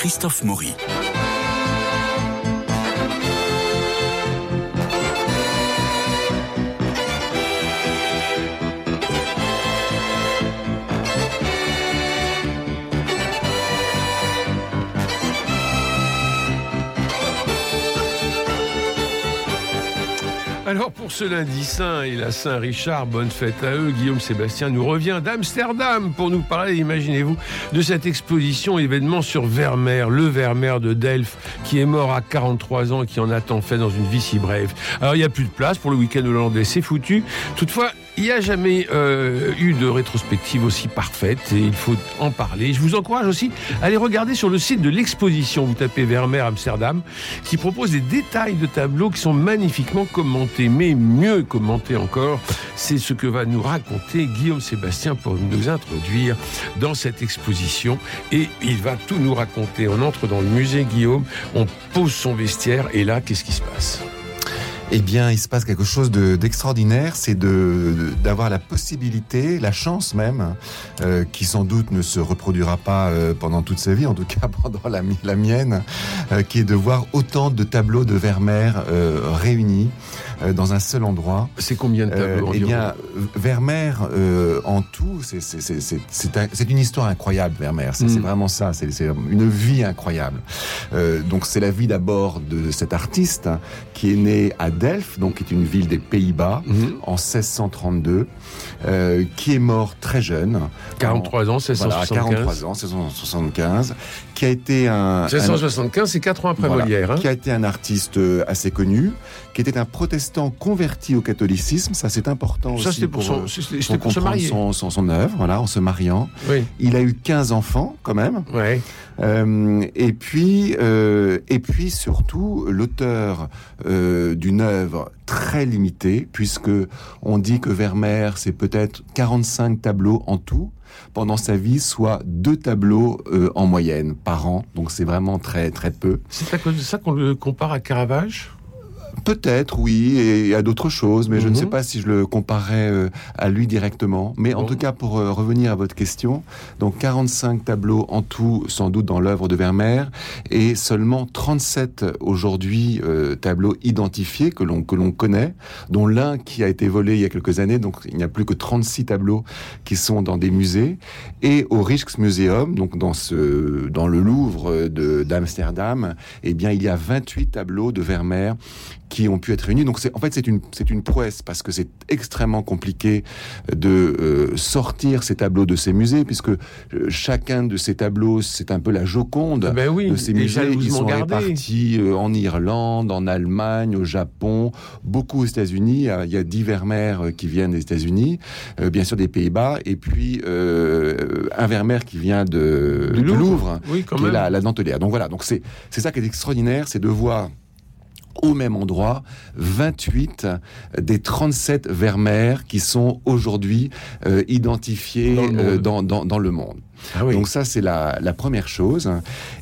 Christophe Maury. Alors pour ce lundi saint et la Saint-Richard, bonne fête à eux. Guillaume Sébastien nous revient d'Amsterdam pour nous parler, imaginez-vous, de cette exposition événement sur Vermeer, le Vermeer de Delft, qui est mort à 43 ans et qui en a tant fait dans une vie si brève. Alors il n'y a plus de place pour le week-end hollandais, c'est foutu. Toutefois, il n'y a jamais eu de rétrospective aussi parfaite et il faut en parler. Je vous encourage aussi à aller regarder sur le site de l'exposition, vous tapez Vermeer Amsterdam, qui propose des détails de tableaux qui sont magnifiquement commentés. Mais mieux commentés encore, c'est ce que va nous raconter Guillaume Sébastien pour nous introduire dans cette exposition. Et il va tout nous raconter. On entre dans le musée Guillaume, on pose son vestiaire et là, qu'est-ce qui se passe? Eh bien, il se passe quelque chose d'extraordinaire, c'est d'avoir la possibilité, la chance même, euh, qui sans doute ne se reproduira pas euh, pendant toute sa vie, en tout cas pendant la, mienne, euh, qui est de voir autant de tableaux de Vermeer euh, réunis dans un seul endroit. C'est combien de tableaux Eh bien, Vermeer, en tout, c'est une histoire incroyable, Vermeer. C'est Mm. vraiment ça, c'est une vie incroyable. donc, c'est la vie d'abord de cet artiste qui est né à Delft, donc qui est une ville des Pays-Bas, Mhm. en 1632, euh, qui est mort très jeune. 43 ans, En- 1675. Voilà, 43 ans, 1675, qui a été un... un- 1675, c'est 4 ans après voilà, Molière. hein. qui a été un artiste euh, assez connu, qui était un protestant converti au catholicisme, ça c'est important Ça, aussi c'était pour, son, c'était pour pour se comprendre marier. son, son, son œuvre, voilà, en se mariant. Oui, Il a eu 15 enfants quand même. ouais. Euh, et puis, euh, et puis surtout, l'auteur euh, d'une œuvre très limitée, puisque on dit que Vermeer, c'est peut-être 45 tableaux en tout pendant sa vie, soit deux tableaux euh, en moyenne par an. Donc c'est vraiment très très peu. C'est à cause de ça qu'on le compare à Caravage? Peut-être, oui, et à d'autres choses, mais je ne Mhm. sais pas si je le comparais euh, à lui directement. Mais en Bon. tout cas, pour euh, revenir à votre question, donc 45 tableaux en tout, sans doute dans l'œuvre de Vermeer, et seulement 37 aujourd'hui euh, tableaux identifiés que l'on que l'on connaît, dont l'un qui a été volé il y a quelques années. Donc il n'y a plus que 36 tableaux qui sont dans des musées et au Rijksmuseum, donc dans ce dans le Louvre de d'Amsterdam, eh bien il y a 28 tableaux de Vermeer qui ont pu être réunis. Donc c'est en fait c'est une c'est une prouesse parce que c'est extrêmement compliqué de euh, sortir ces tableaux de ces musées puisque euh, chacun de ces tableaux c'est un peu la Joconde Ben oui, de ces musées. Jalousement sont gardés. répartis euh, en Irlande, en Allemagne, au Japon, beaucoup aux États-Unis. Il y a dix Vermeer euh, qui viennent des États-Unis, euh, bien sûr des Pays-Bas, et puis euh, un Vermeer qui vient de, Du du Louvre. Oui, qui est même. la, la dentelière. Donc voilà, donc c'est c'est ça qui est extraordinaire, c'est de voir au même endroit 28 des 37 Vermeer qui sont aujourd'hui euh, identifiés Dans le euh, dans, dans, dans le monde. Ah oui. Donc ça, c'est la, la première chose.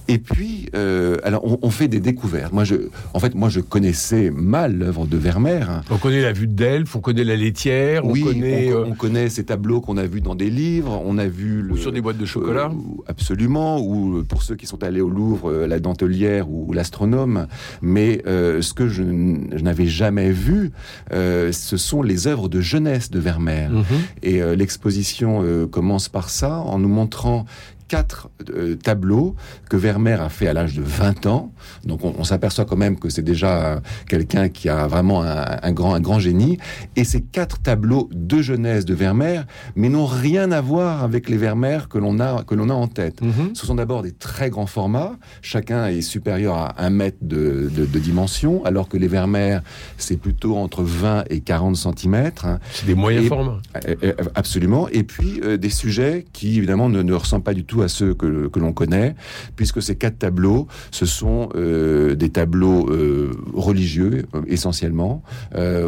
Et puis, euh, alors, on, on fait des découvertes. Moi, je, en fait, moi, je connaissais mal l'œuvre de Vermeer. on connaît la vue de Delphes, on connaît la laitière, oui, on connaît... on, euh, on connaît ces tableaux qu'on a vus dans des livres. On a vu le, ou sur des boîtes de chocolat. euh, absolument. Ou euh, pour ceux qui sont allés au Louvre, la dentelière ou, l'astronome. Mais euh, ce que je, n'avais jamais vu, ce sont les œuvres de jeunesse de Vermeer. Mhm. Et l'exposition commence par ça, en nous montrant Oh. Quatre euh, tableaux que Vermeer a fait à l'âge de 20 ans. Donc on, on s'aperçoit quand même que c'est déjà euh, quelqu'un qui a vraiment un, un grand, un grand génie. Et ces quatre tableaux de jeunesse de Vermeer, mais n'ont rien à voir avec les Vermeer que l'on a, que l'on a en tête. Mhm. Ce sont d'abord des très grands formats. Chacun est supérieur à un mètre de, de, de dimension, alors que les Vermeer, c'est plutôt entre 20 et 40 centimètres. C'est des moyens Et- formats. Euh, Absolument. Et puis euh, des sujets qui évidemment ne, ne ressemblent pas du tout à ceux que, que l'on connaît, puisque ces quatre tableaux, ce sont euh, des tableaux euh, religieux euh, essentiellement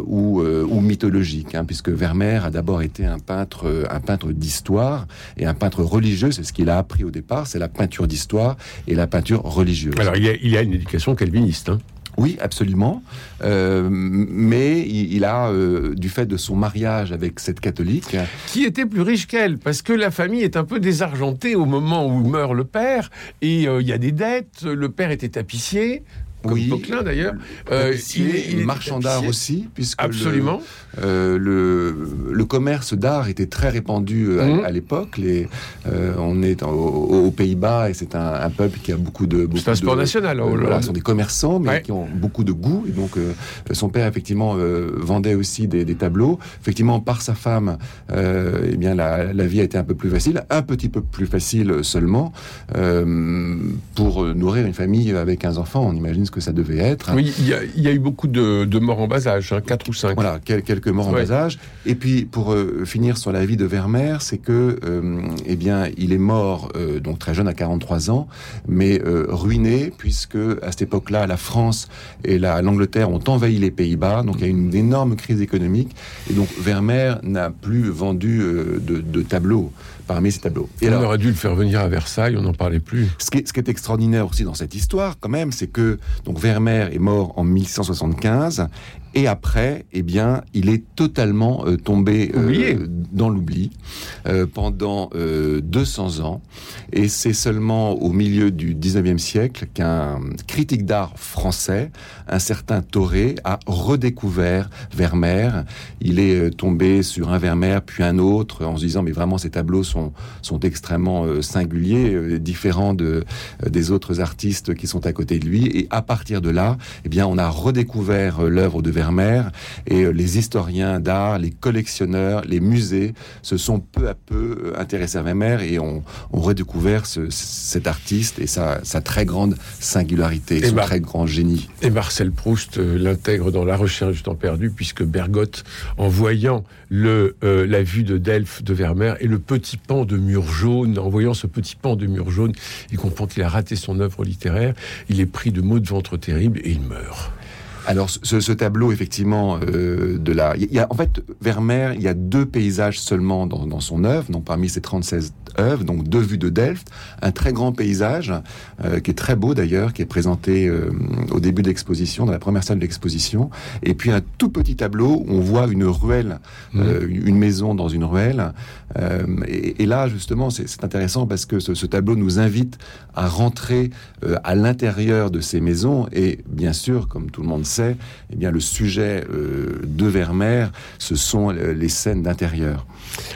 ou, ou mythologiques, hein, puisque Vermeer a d'abord été un peintre, un peintre d'histoire et un peintre religieux. C'est ce qu'il a appris au départ, c'est la peinture d'histoire et la peinture religieuse. Alors, il y a, il y a une éducation calviniste. hein. Oui, absolument. Euh, mais il, a, euh, du fait de son mariage avec cette catholique... Qui était plus riche qu'elle, parce que la famille est un peu désargentée au moment où meurt le père, et il y a des dettes, le père était tapissier, comme oui, d'ailleurs. Euh, il, est, marchand d'art aussi, puisque Absolument. Euh, le, le, commerce d'art était très répandu euh, à, mhm. l'époque. Les, euh, on est aux, Pays-Bas et c'est un, peuple qui a beaucoup de. C'est un sport national. Oh voilà, ce sont des commerçants, mais qui ont beaucoup de goût. Et donc, son père effectivement vendait aussi des, des, tableaux. Effectivement, par sa femme, eh bien la, la, vie a été un peu plus facile, un petit peu plus facile seulement pour nourrir une famille avec 15 enfants. On imagine ce que ça devait être. Oui, il y, y, a eu beaucoup de, de morts en bas âge, hein, 4 ou 5. Voilà, quelques quelques morts en bas âge. Et puis, pour euh, finir sur la vie de Vermeer, c'est que, euh, eh bien, il est mort euh, donc très jeune, à 43 ans, mais ruiné, puisque à cette époque-là, la France et l'Angleterre ont envahi les Pays-Bas, donc il y a une énorme crise économique, et donc Vermeer n'a plus vendu de, de tableaux parmi ces tableaux. Et on aurait dû le faire venir à Versailles, on n'en parlait plus. Ce qui, est, ce qui, est, extraordinaire aussi dans cette histoire, quand même, c'est que donc Vermeer est mort en 1175 et après, eh bien, il est totalement euh, tombé euh, dans l'oubli euh, pendant 200 ans. Et c'est seulement au milieu du 19e siècle qu'un critique d'art français, un certain Toré, a redécouvert Vermeer. Il est tombé sur un Vermeer, puis un autre, en se disant, mais vraiment, ces tableaux sont, sont extrêmement singuliers, différents de, des autres artistes qui sont à côté de lui. Et à partir de là, eh bien, on a redécouvert l'œuvre de Vermeer Vermeer et euh, les historiens d'art, les collectionneurs, les musées se sont peu à peu euh, intéressés à Vermeer et ont, redécouvert cet artiste et sa, très grande singularité, son très grand génie. Et Marcel Proust euh, l'intègre dans La recherche du temps perdu puisque Bergotte, en voyant le, la vue de Delphes de Vermeer et le petit pan de mur jaune, en voyant ce petit pan de mur jaune, il comprend qu'il a raté son œuvre littéraire, il est pris de maux de ventre terribles et il meurt. Alors, ce, tableau, effectivement, euh, de la... Il y a, en fait, Vermeer, il y a deux paysages seulement dans, dans son œuvre, donc parmi ses 36 œuvre, donc deux vues de Delft, un très grand paysage euh, qui est très beau d'ailleurs, qui est présenté euh, au début de l'exposition, dans la première salle de l'exposition, et puis un tout petit tableau où on voit une ruelle, mmh. euh, une maison dans une ruelle. Et, et, là, justement, c'est intéressant parce que ce, ce, tableau nous invite à rentrer à l'intérieur de ces maisons, et bien sûr, comme tout le monde sait, eh bien le sujet de Vermeer, ce sont les scènes d'intérieur.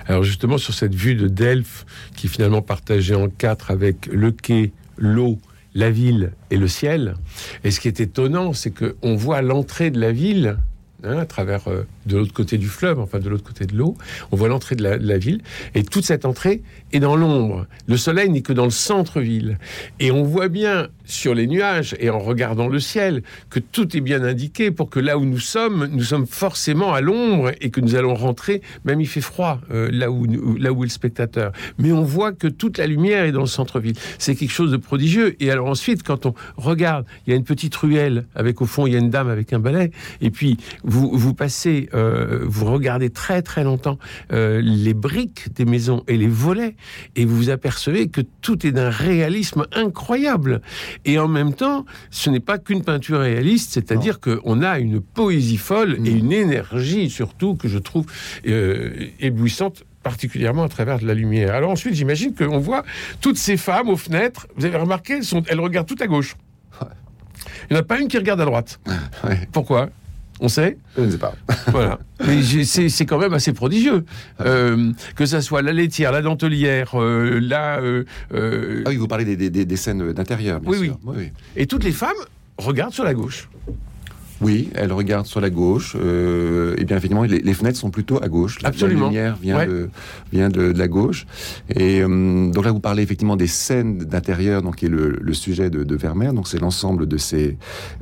Alors justement, sur cette vue de Delphes, qui est finalement partagée en quatre avec le quai, l'eau, la ville et le ciel. Et ce qui est étonnant, c'est qu'on voit l'entrée de la ville hein, à travers euh, de l'autre côté du fleuve, enfin de l'autre côté de l'eau. On voit l'entrée de, la, ville et toute cette entrée est dans l'ombre. Le soleil n'est que dans le centre-ville. Et on voit bien sur les nuages et en regardant le ciel que tout est bien indiqué pour que là où nous sommes, nous sommes forcément à l'ombre et que nous allons rentrer, même il fait froid euh, là, où, là où est le spectateur. Mais on voit que toute la lumière est dans le centre-ville. C'est quelque chose de prodigieux. Et alors ensuite, quand on regarde, il y a une petite ruelle avec au fond, il y a une dame avec un balai. Et puis, vous passez euh, vous regardez très très longtemps euh, les briques des maisons et les volets, et vous vous apercevez que tout est d'un réalisme incroyable. Et en même temps, ce n'est pas qu'une peinture réaliste, c'est-à-dire qu'on a une poésie folle et mm. une énergie surtout que je trouve euh, éblouissante particulièrement à travers de la lumière. Alors ensuite, j'imagine qu'on voit toutes ces femmes aux fenêtres. Vous avez remarqué, elles, sont, elles regardent toutes à gauche. Il n'y en a pas une qui regarde à droite. Pourquoi? On sait Je ne sais pas. voilà. Mais c'est quand même assez prodigieux. Euh, que ça soit la laitière, la dentelière, euh, la... Euh, ah oui, vous parlez des, scènes d'intérieur, bien sûr. Oui. oui. Et toutes les femmes regardent sur la gauche. Oui, elle regarde sur la gauche. Euh, et bien évidemment, les, fenêtres sont plutôt à gauche. La, Absolument. lumière vient, de, vient de, la gauche. Et euh, donc là, vous parlez effectivement des scènes d'intérieur, donc qui est le, le sujet de, de Vermeer. Donc c'est l'ensemble de ces,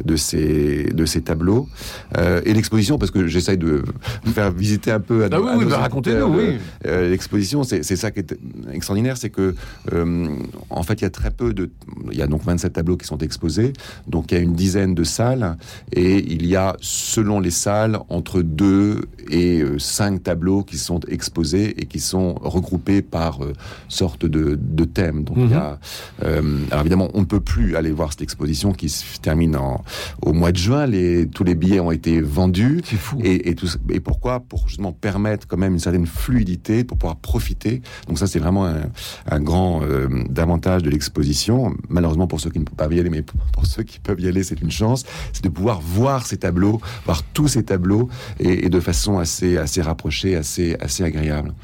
de ces, de ces tableaux euh, et l'exposition, parce que j'essaye de vous faire visiter un peu. À, ah oui, oui, bah, racontez-nous. Oui. Euh, l'exposition, c'est ça qui est extraordinaire, c'est que euh, en fait, il y a très peu de, il y a donc 27 tableaux qui sont exposés. Donc il y a une dizaine de salles et il y a, selon les salles, entre deux et cinq tableaux qui sont exposés et qui sont regroupés par sorte de, de thèmes. Donc il y a, mhm. alors évidemment, on ne peut plus aller voir cette exposition qui se termine en, au mois de juin. Les, tous les billets ont été vendus. C'est fou. Et, et, tout, et pourquoi? Pour justement permettre quand même une certaine fluidité pour pouvoir profiter. Donc ça, c'est vraiment un, un grand euh, avantage de l'exposition. Malheureusement pour ceux qui ne peuvent pas y aller, mais pour ceux qui peuvent y aller, c'est une chance. C'est de pouvoir voir ces tableaux, voir tous ces tableaux et, et de façon assez assez rapprochée, assez assez agréable.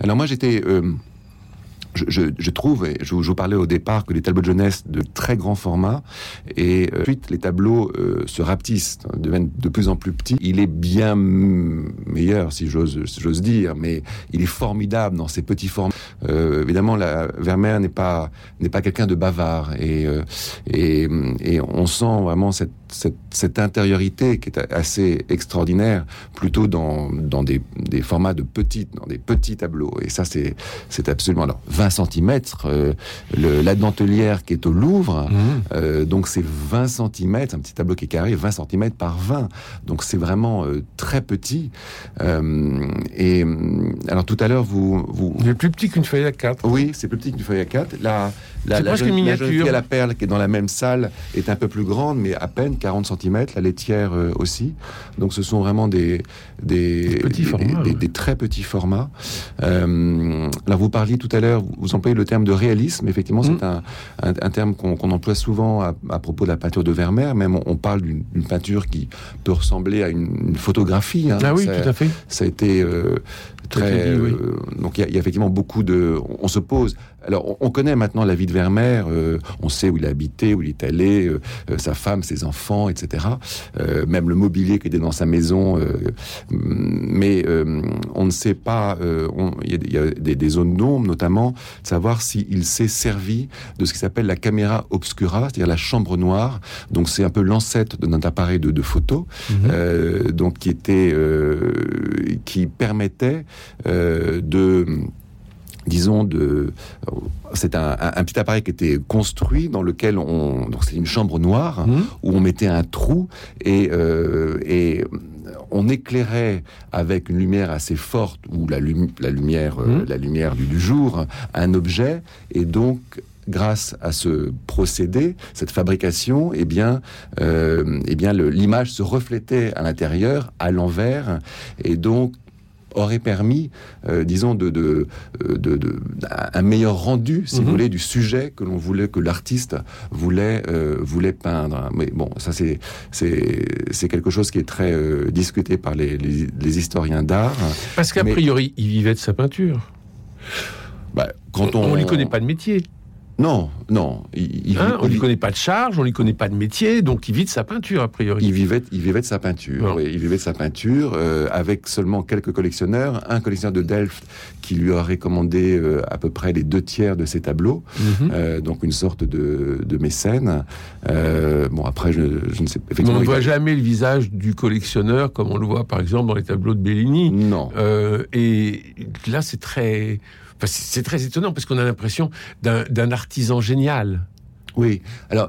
Alors moi, j'étais euh, je, trouve, et je, vous parlais au départ, que les tableaux de jeunesse de très grand format, et euh, ensuite les tableaux euh, se rapetissent, deviennent de plus en plus petits. Il est bien meilleur, si j'ose j'ose dire, mais il est formidable dans ces petits formats. Euh, évidemment, la Vermeer n'est pas n'est pas quelqu'un de bavard, et, et on sent vraiment cette, cette, cette intériorité qui est assez extraordinaire, plutôt dans dans des, des formats de petites, dans des petits tableaux. Et ça, c'est c'est absolument alors 20 cm. Euh, la dentelière qui est au Louvre, mmh. euh, donc c'est 20 cm, un petit tableau qui est carré, 20 cm par 20. Donc c'est vraiment euh, très petit. Et alors tout à l'heure, vous... vous... C'est plus petit qu'une feuille à 4. Oui, c'est plus petit qu'une feuille à 4. La, la, la, jeune, la jeune fille à la perle qui est dans la même salle est un peu plus grande, mais à peine 40 cm. La laitière euh, aussi. Donc ce sont vraiment des, des, des petits des, formats. Des, très petits formats. Euh, là, vous parliez tout à l'heure, vous employez le terme de réalisme. Effectivement, c'est mmh. un, un, un, terme qu'on qu emploie souvent à, à, propos de la peinture de Vermeer. Même on, on parle d'une peinture qui peut ressembler à une, une photographie. Hein. Ah oui, ça, tout à fait. Ça a été euh, très. Dit, oui. euh, donc il y, y, a effectivement beaucoup de. On, on se pose. Alors on, on, connaît maintenant la vie de Vermeer. Euh, on sait où il a habité, où il est allé, euh, sa femme, ses enfants, etc. Euh, même le mobilier qui était dans sa maison. mais on ne sait pas. Il y, y, a des, des zones d'ombre, notamment, de savoir s'il s'est servi de ce qui s'appelle la caméra obscura, c'est-à-dire la chambre noire. Donc c'est un peu l'ancêtre de notre appareil de, de photo, -hmm. donc qui était, qui permettait de disons de c'est un, un, un, petit appareil qui était construit dans lequel on donc c'est une chambre noire mmh. où on mettait un trou et, euh, et on éclairait avec une lumière assez forte ou la, lumi la lumière mmh. euh, la lumière du, du jour un objet et donc grâce à ce procédé, cette fabrication, eh bien, euh, eh bien, l'image se reflétait à l'intérieur, à l'envers, et donc aurait permis, euh, disons, de, de, de, de, un meilleur rendu, si mm -hmm. vous voulez, du sujet que l'on voulait, que l'artiste voulait, euh, voulait peindre. Mais bon, ça c'est c'est quelque chose qui est très euh, discuté par les, les, les historiens d'art. Parce qu'a priori, il vivait de sa peinture. Bah, quand on, on, on lui connaît pas de métier. Non, non. Il, il, hein, on ne lui connaît pas de charge, on ne lui connaît pas de métier, donc il vit de sa peinture, a priori. Il vivait, il vivait de sa peinture, oui, il vivait de sa peinture, euh, avec seulement quelques collectionneurs. Un collectionneur de Delft qui lui a recommandé euh, à peu près les deux tiers de ses tableaux, mm -hmm. euh, donc une sorte de, de mécène. Bon, après, je, je, ne sais pas. on ne voit a... jamais le visage du collectionneur comme on le voit, par exemple, dans les tableaux de Bellini. Non. Et là, c'est très C'est très étonnant parce qu'on a l'impression d'un artisan génial. Oui. Alors,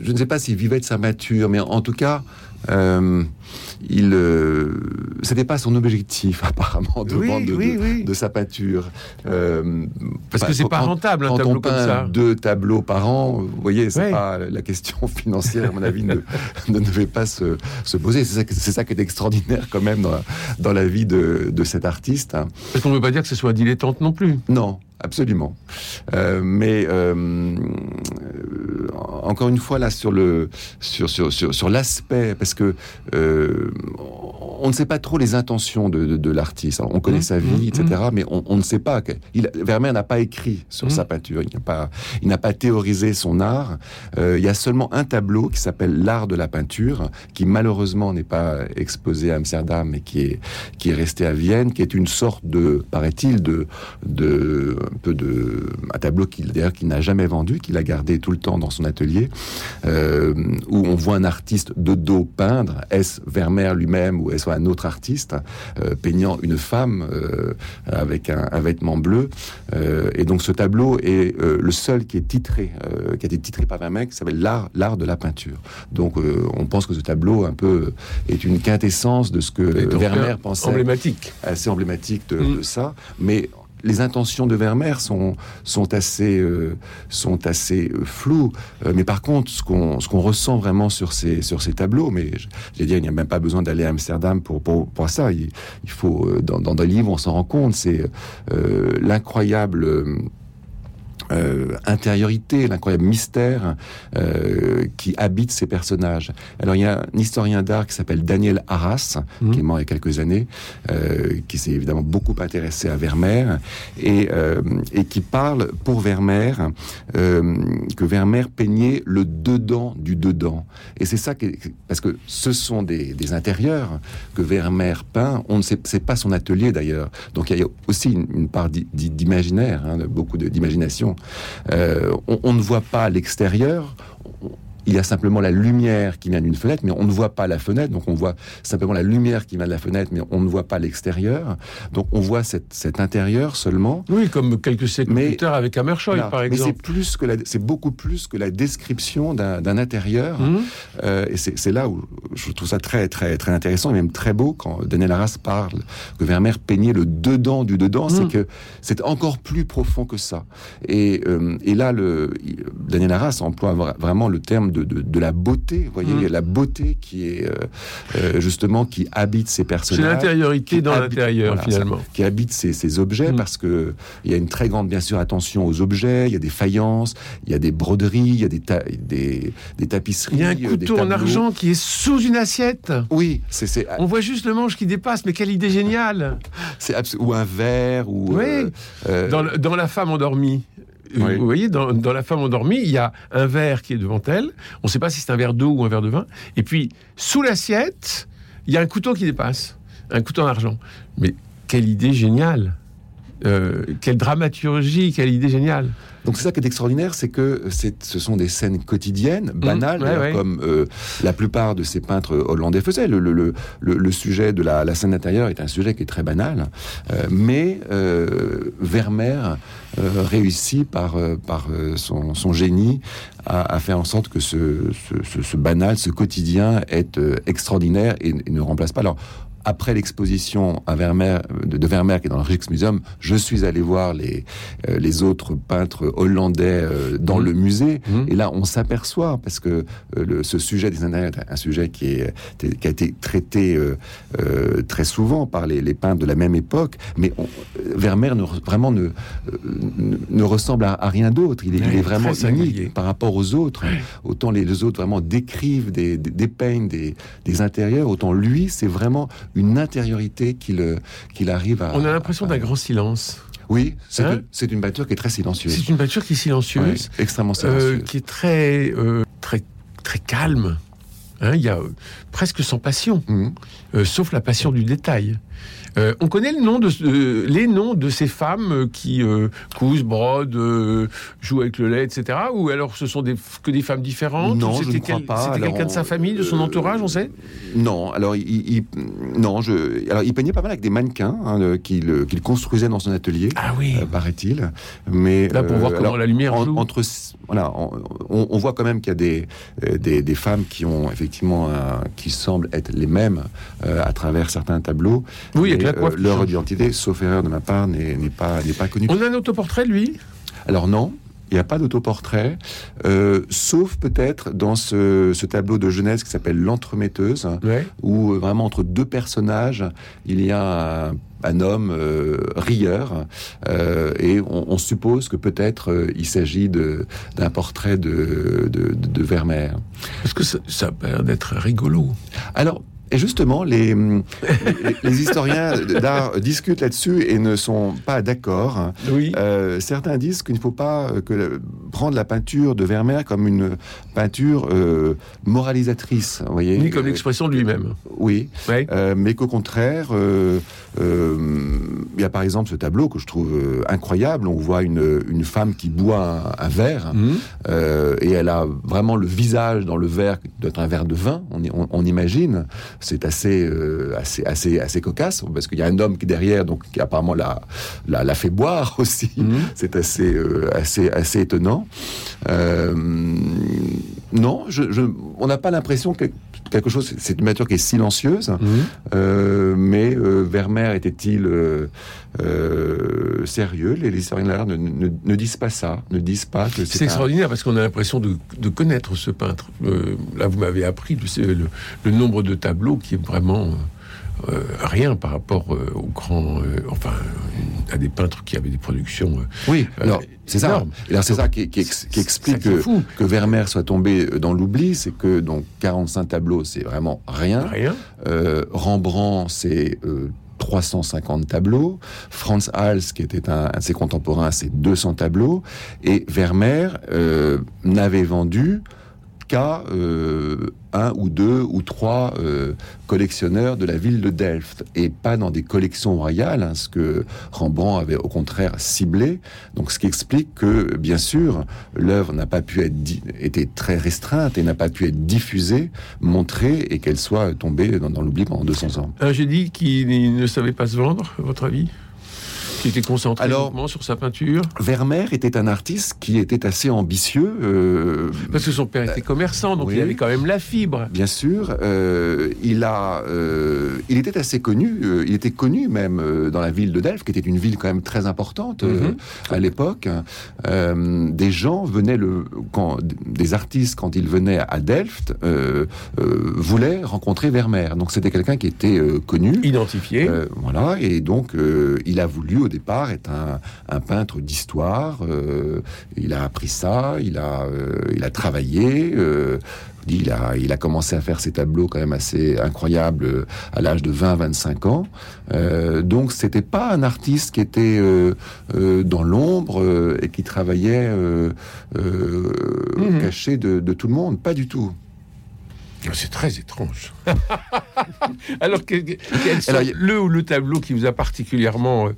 je ne sais pas s'il vivait de sa mature, mais en tout cas, euh, il, euh, c'était pas son objectif apparemment de oui, vendre de, oui, de, oui. de, sa peinture. Euh, Parce que c'est pas rentable un tableau on peint comme ça. Deux tableaux par an, vous voyez, c'est pas la question financière, à mon avis, ne, ne devait pas se, se poser. C'est ça, ça, qui est extraordinaire quand même dans la, dans la vie de, de cet artiste. Parce qu'on ne veut pas dire que ce soit dilettante non plus. Non, absolument. Euh, mais euh, encore une fois là sur le sur sur sur, sur l'aspect parce que euh, on ne sait pas trop les intentions de, de, de l'artiste. On connaît mmh, sa vie, mmh, etc. Mmh. Mais on, on, ne sait pas. Il, Vermeer n'a pas écrit sur sa peinture. Il n'a pas, il n'a pas théorisé son art. Euh, il y a seulement un tableau qui s'appelle l'art de la peinture, qui malheureusement n'est pas exposé à Amsterdam, mais qui est qui est resté à Vienne, qui est une sorte de, paraît-il, de de un peu de un tableau qu'il d'ailleurs qu'il n'a jamais vendu, qu'il a gardé tout le temps dans son atelier atelier, où on voit un artiste de dos peindre. Est-ce Vermeer lui-même ou est-ce un autre artiste peignant une femme avec un, un, vêtement bleu Et donc ce tableau est le seul qui est titré, qui a été titré par Vermeer, qui s'appelle l'art, l'art de la peinture. Donc on pense que ce tableau un peu est une quintessence de ce que Vermeer pensait. Emblématique. Assez emblématique de, mm. de ça. Mais les intentions de Vermeer sont, sont assez, euh, sont assez euh, floues. Euh, mais par contre, ce qu'on, qu'on ressent vraiment sur ces, sur ces tableaux, mais j'ai dire, il n'y a même pas besoin d'aller à Amsterdam pour, pour, pour ça. Il, il faut, dans, dans des livres, on s'en rend compte, c'est l'incroyable euh, intériorité, l'incroyable mystère euh, qui habite ces personnages. Alors il y a un historien d'art qui s'appelle Daniel Arras, mmh. qui est mort il y a quelques années, euh, qui s'est évidemment beaucoup intéressé à Vermeer et, et qui parle pour Vermeer que Vermeer peignait le dedans du dedans. Et c'est ça parce que ce sont des, des, intérieurs que Vermeer peint. On ne sait c'est pas son atelier d'ailleurs. Donc il y a aussi une, une part d'imaginaire, hein, beaucoup d'imagination on, on, ne voit pas l'extérieur, il y a simplement la lumière qui vient d'une fenêtre, mais on ne voit pas la fenêtre. Donc on voit simplement la lumière qui vient de la fenêtre, mais on ne voit pas l'extérieur. Donc on voit cet, cet intérieur seulement. Oui, comme quelques siècles plus tard avec Hammershøi, par exemple. Mais c'est plus que c'est beaucoup plus que la description d'un intérieur. Mmh. Euh, et c'est là où je trouve ça très très très intéressant et même très beau quand Daniel Arras parle que Vermeer peignait le dedans du dedans. Mmh. C'est que c'est encore plus profond que ça. Et, euh, et là, le Daniel Arras emploie vraiment le terme de, de, de la beauté. Vous voyez, mm. la beauté qui est euh, euh, justement qui habite ces personnages. C'est l'intériorité dans l'intérieur finalement. qui habite ces, ces objets mm. parce que il y a une très grande bien sûr attention aux objets. Il y a des faïences, il y a des broderies, il y a des, des, des, tapisseries. Il y a un euh, couteau en argent qui est sous une assiette. Oui, c'est. On voit juste le manche qui dépasse, mais quelle idée géniale. C'est ou un verre ou. Oui. Euh, dans, dans la femme endormie. Vous voyez, dans, dans, La femme endormie, il y a un verre qui est devant elle. On ne sait pas si c'est un verre d'eau ou un verre de vin. Et puis, sous l'assiette, il y a un couteau qui dépasse. Un couteau en argent. Mais quelle idée géniale euh, Quelle dramaturgie Quelle idée géniale donc c'est ça qui est extraordinaire, c'est que ce sont des scènes quotidiennes, mmh. banales, mmh, ouais, ouais. comme euh, la plupart de ces peintres hollandais faisaient. Le, le, le, le sujet de la, la, scène intérieure est un sujet qui est très banal, euh, mais euh, Vermeer réussit par, par son, son, génie à, à, faire en sorte que ce, ce, ce, banal, ce quotidien est extraordinaire et, et, ne remplace pas. Alors, après l'exposition à Vermeer, de, Vermeer qui est dans le Rijksmuseum, je suis allé voir les, euh, les autres peintres hollandais euh, dans mmh. le musée. Mmh. Et là, on s'aperçoit, parce que euh, le, ce sujet des intérieurs est un sujet qui, est, qui a été traité très souvent par les, les, peintres de la même époque, mais on, Vermeer ne, vraiment ne, ne, ne, ressemble à, à rien d'autre. Il, est, il est vraiment unique par rapport aux autres. Autant les, les autres vraiment décrivent, des, des, dépeignent des, des intérieurs, autant lui, c'est vraiment une intériorité qu'il qu'il arrive à. On a l'impression d'un grand silence. Oui, c'est hein une, une, peinture qui est très silencieuse. C'est une peinture qui est silencieuse, extrêmement silencieuse, euh, qui est très euh, très très calme. Hein, il y a euh, presque sans passion, mmh. euh, sauf la passion du détail. Euh, on connaît le nom de, euh, les noms de ces femmes qui euh, cousent, brodent, euh, jouent avec le lait, etc. Ou alors ce sont des, que des femmes différentes Non, je ne crois quel, pas. C'était quelqu'un de sa famille, de son entourage, on sait? Non, alors il, il, non, je, alors il peignait pas mal avec des mannequins hein, qu'il qu construisait dans son atelier. Ah oui, paraît-il. Mais là pour voir comment alors, la lumière en, joue. entre voilà, on, on, voit quand même qu'il y a des, des, des femmes qui ont effectivement qui semblent être les mêmes à travers certains tableaux. Oui, avec la euh, leur identité, sauf erreur de ma part, n'est pas, pas connue. On a un autoportrait, lui? Alors non, il n'y a pas d'autoportrait, euh, sauf peut-être dans ce, ce, tableau de jeunesse qui s'appelle L'entremetteuse, ouais. où euh, vraiment entre deux personnages, il y a un, un homme euh, rieur, euh, et on, on, suppose que peut-être il s'agit d'un portrait de, de, de, de Vermeer. Parce que ça, ça a l'air d'être rigolo. Alors, Et justement, les, les, historiens d'art discutent là-dessus et ne sont pas d'accord. Oui. Euh, certains disent qu'il ne faut pas que prendre la peinture de Vermeer comme une peinture euh, moralisatrice, vous voyez. Ni comme l'expression de lui-même. Oui. Euh, mais qu'au contraire, il y a par exemple ce tableau que je trouve incroyable. On voit une, une femme qui boit un, verre mhm. et elle a vraiment le visage dans le verre, doit être un verre de vin, on, on, imagine. C'est assez, assez, assez, assez cocasse parce qu'il y a un homme qui est derrière, donc qui apparemment la, la, la fait boire aussi. Mhm. C'est assez, assez, assez étonnant. Non, je, on n'a pas l'impression que quelque chose, c'est une nature qui est silencieuse, mhm. euh, mais euh, Vermeer était-il euh, sérieux? Les historiens ne, ne, ne, disent pas ça, ne disent pas que c'est extraordinaire parce qu'on a l'impression de, connaître ce peintre. là, vous m'avez appris le, le, nombre de tableaux qui est vraiment euh, rien par rapport euh, aux grands, euh, enfin, à des peintres qui avaient des productions. oui, alors c'est ça. c'est ça qui, qui, explique que, que, Vermeer soit tombé dans l'oubli, c'est que donc 45 tableaux, c'est vraiment rien. Rien. Rembrandt, c'est 350 tableaux. Franz Hals, qui était un, un de ses contemporains, c'est 200 tableaux. Et Vermeer n'avait vendu qu'à euh, un ou deux ou trois euh, collectionneurs de la ville de Delft et pas dans des collections royales, hein, ce que Rembrandt avait au contraire ciblé. Donc, ce qui explique que, bien sûr, l'œuvre n'a pas pu être été très restreinte et n'a pas pu être diffusée, montrée et qu'elle soit tombée dans, dans l'oubli pendant 200 ans. J'ai dit qu'il ne savait pas se vendre, à votre avis? Qui était concentré Alors, sur sa peinture Vermeer était un artiste qui était assez ambitieux. Euh, Parce que son père était commerçant, donc il avait quand même la fibre. Bien sûr. Euh, il, a, euh, il était assez connu, il était connu même dans la ville de Delft, qui était une ville quand même très importante mhm. à l'époque. des gens venaient, le, quand, des artistes, quand ils venaient à Delft, voulaient rencontrer Vermeer. Donc c'était quelqu'un qui était connu. Identifié. voilà, et donc il a voulu au départ est un, peintre d'histoire. Euh, il a appris ça, il a, euh, il a travaillé. Euh, il a, il a commencé à faire ses tableaux quand même assez incroyables à l'âge de 20-25 ans. donc c'était pas un artiste qui était dans l'ombre et qui travaillait mhm. caché de, tout le monde, pas du tout. C'est très étrange. Alors, quel, le ou le tableau qui vous a particulièrement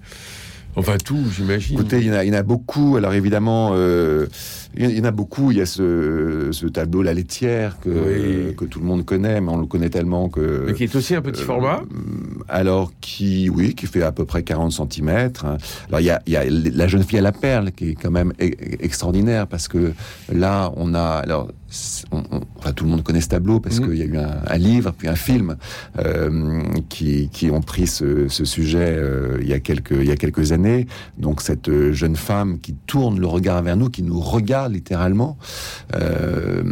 Enfin, tout, j'imagine. Écoutez, il y, en a, il y en a beaucoup. Alors, évidemment, euh, il y en a beaucoup. Il y a ce, ce tableau La laitière que, que tout le monde connaît, mais on le connaît tellement que. Mais qui est aussi un petit euh, format Alors, qui, oui, qui fait à peu près 40 cm. Alors, il y, a, il y a La jeune fille à la perle, qui est quand même e-, extraordinaire, parce que là, on a. Alors, enfin, tout le monde connaît ce tableau parce mhm. qu'il y a eu un, livre puis un film euh, qui, qui, ont pris ce, ce sujet euh, il, y a quelques, il y a quelques années. Donc cette jeune femme qui tourne le regard vers nous, qui nous regarde littéralement. Euh,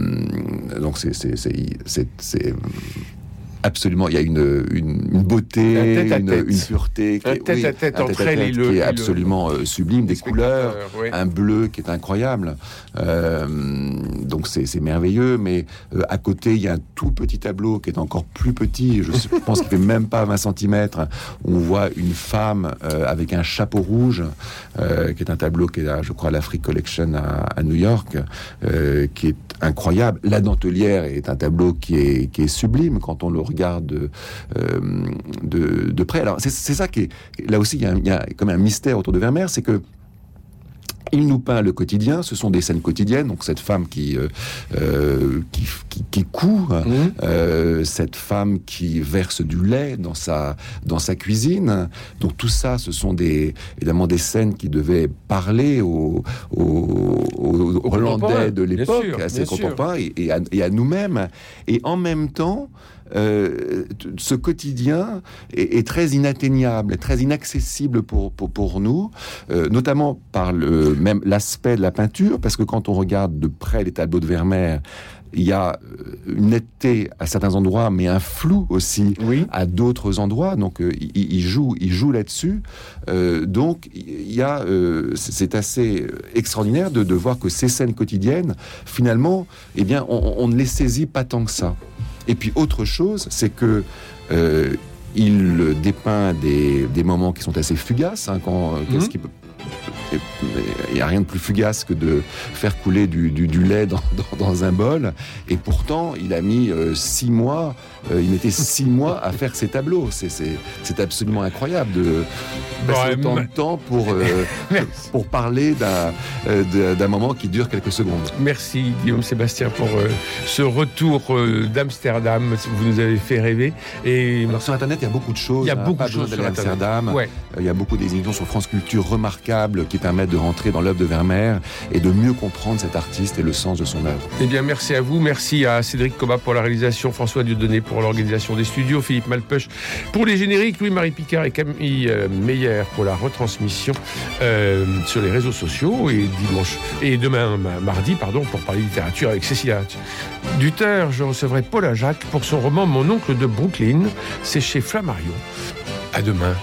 donc c'est absolument, il y a une, une, beauté, une, pureté, qui, est, tête entre elle qui est absolument euh, sublime, des couleurs, un bleu qui est incroyable. Euh, donc c'est merveilleux, mais euh, à côté il y a un tout petit tableau qui est encore plus petit. Je pense qu'il fait même pas 20 cm. On voit une femme avec un chapeau rouge, qui est un tableau qui est, là, je crois, à l'Afrique Collection à, à, New York, qui est incroyable. La dentelière est un tableau qui est, qui est sublime quand on le regarde regarde euh, de, de, près. Alors c'est ça qui est là aussi il y, a, il y a comme un mystère autour de Vermeer, c'est que il nous peint le quotidien, ce sont des scènes quotidiennes, donc cette femme qui, euh, euh qui, qui, qui, coud, mmh. euh, cette femme qui verse du lait dans sa, dans sa cuisine. Donc tout ça, ce sont des, évidemment des scènes qui devaient parler aux, aux, aux Hollandais de l'époque, à ses contemporains et, et, à, et à nous-mêmes. Et en même temps, euh, ce quotidien est, très inatteignable, très inaccessible pour, pour, nous, euh, notamment par le, même l'aspect de la peinture, parce que quand on regarde de près les tableaux de Vermeer, il y a euh, une netteté à certains endroits, mais un flou aussi à d'autres endroits. Donc, il, joue, il joue là-dessus. donc, il y a, c'est assez extraordinaire de, de, voir que ces scènes quotidiennes, finalement, eh bien, on, on ne les saisit pas tant que ça. Et puis autre chose, c'est que euh, il dépeint des, des, moments qui sont assez fugaces. Hein, quand, mmh. qu'est-ce qui peut il n'y a rien de plus fugace que de faire couler du, du, du lait dans, dans, dans, un bol. Et pourtant, il a mis euh, six mois, euh, il mettait six mois à faire ses tableaux. C'est absolument incroyable de passer autant de temps pour, euh, pour parler d'un moment qui dure quelques secondes. Merci Guillaume Sébastien pour ce retour d'Amsterdam. Vous nous avez fait rêver. Et Alors sur Internet, il y a beaucoup de choses. Il y a beaucoup de choses sur Amsterdam. Ouais. Il y a beaucoup des émissions sur France Culture remarquables qui permettent de rentrer dans l'œuvre de Vermeer et de mieux comprendre cet artiste et le sens de son œuvre. Eh bien, merci à vous. Merci à Cédric Coba pour la réalisation, François Dieudonné pour l'organisation des studios, Philippe Malpeuch pour les génériques, Louis-Marie Picard et Camille euh, Meyer pour la retransmission euh, sur les réseaux sociaux et dimanche et demain mardi pardon pour parler littérature avec Cécilia Duter. Je recevrai Paul Jacques pour son roman Mon oncle de Brooklyn. C'est chez Flammarion. À demain.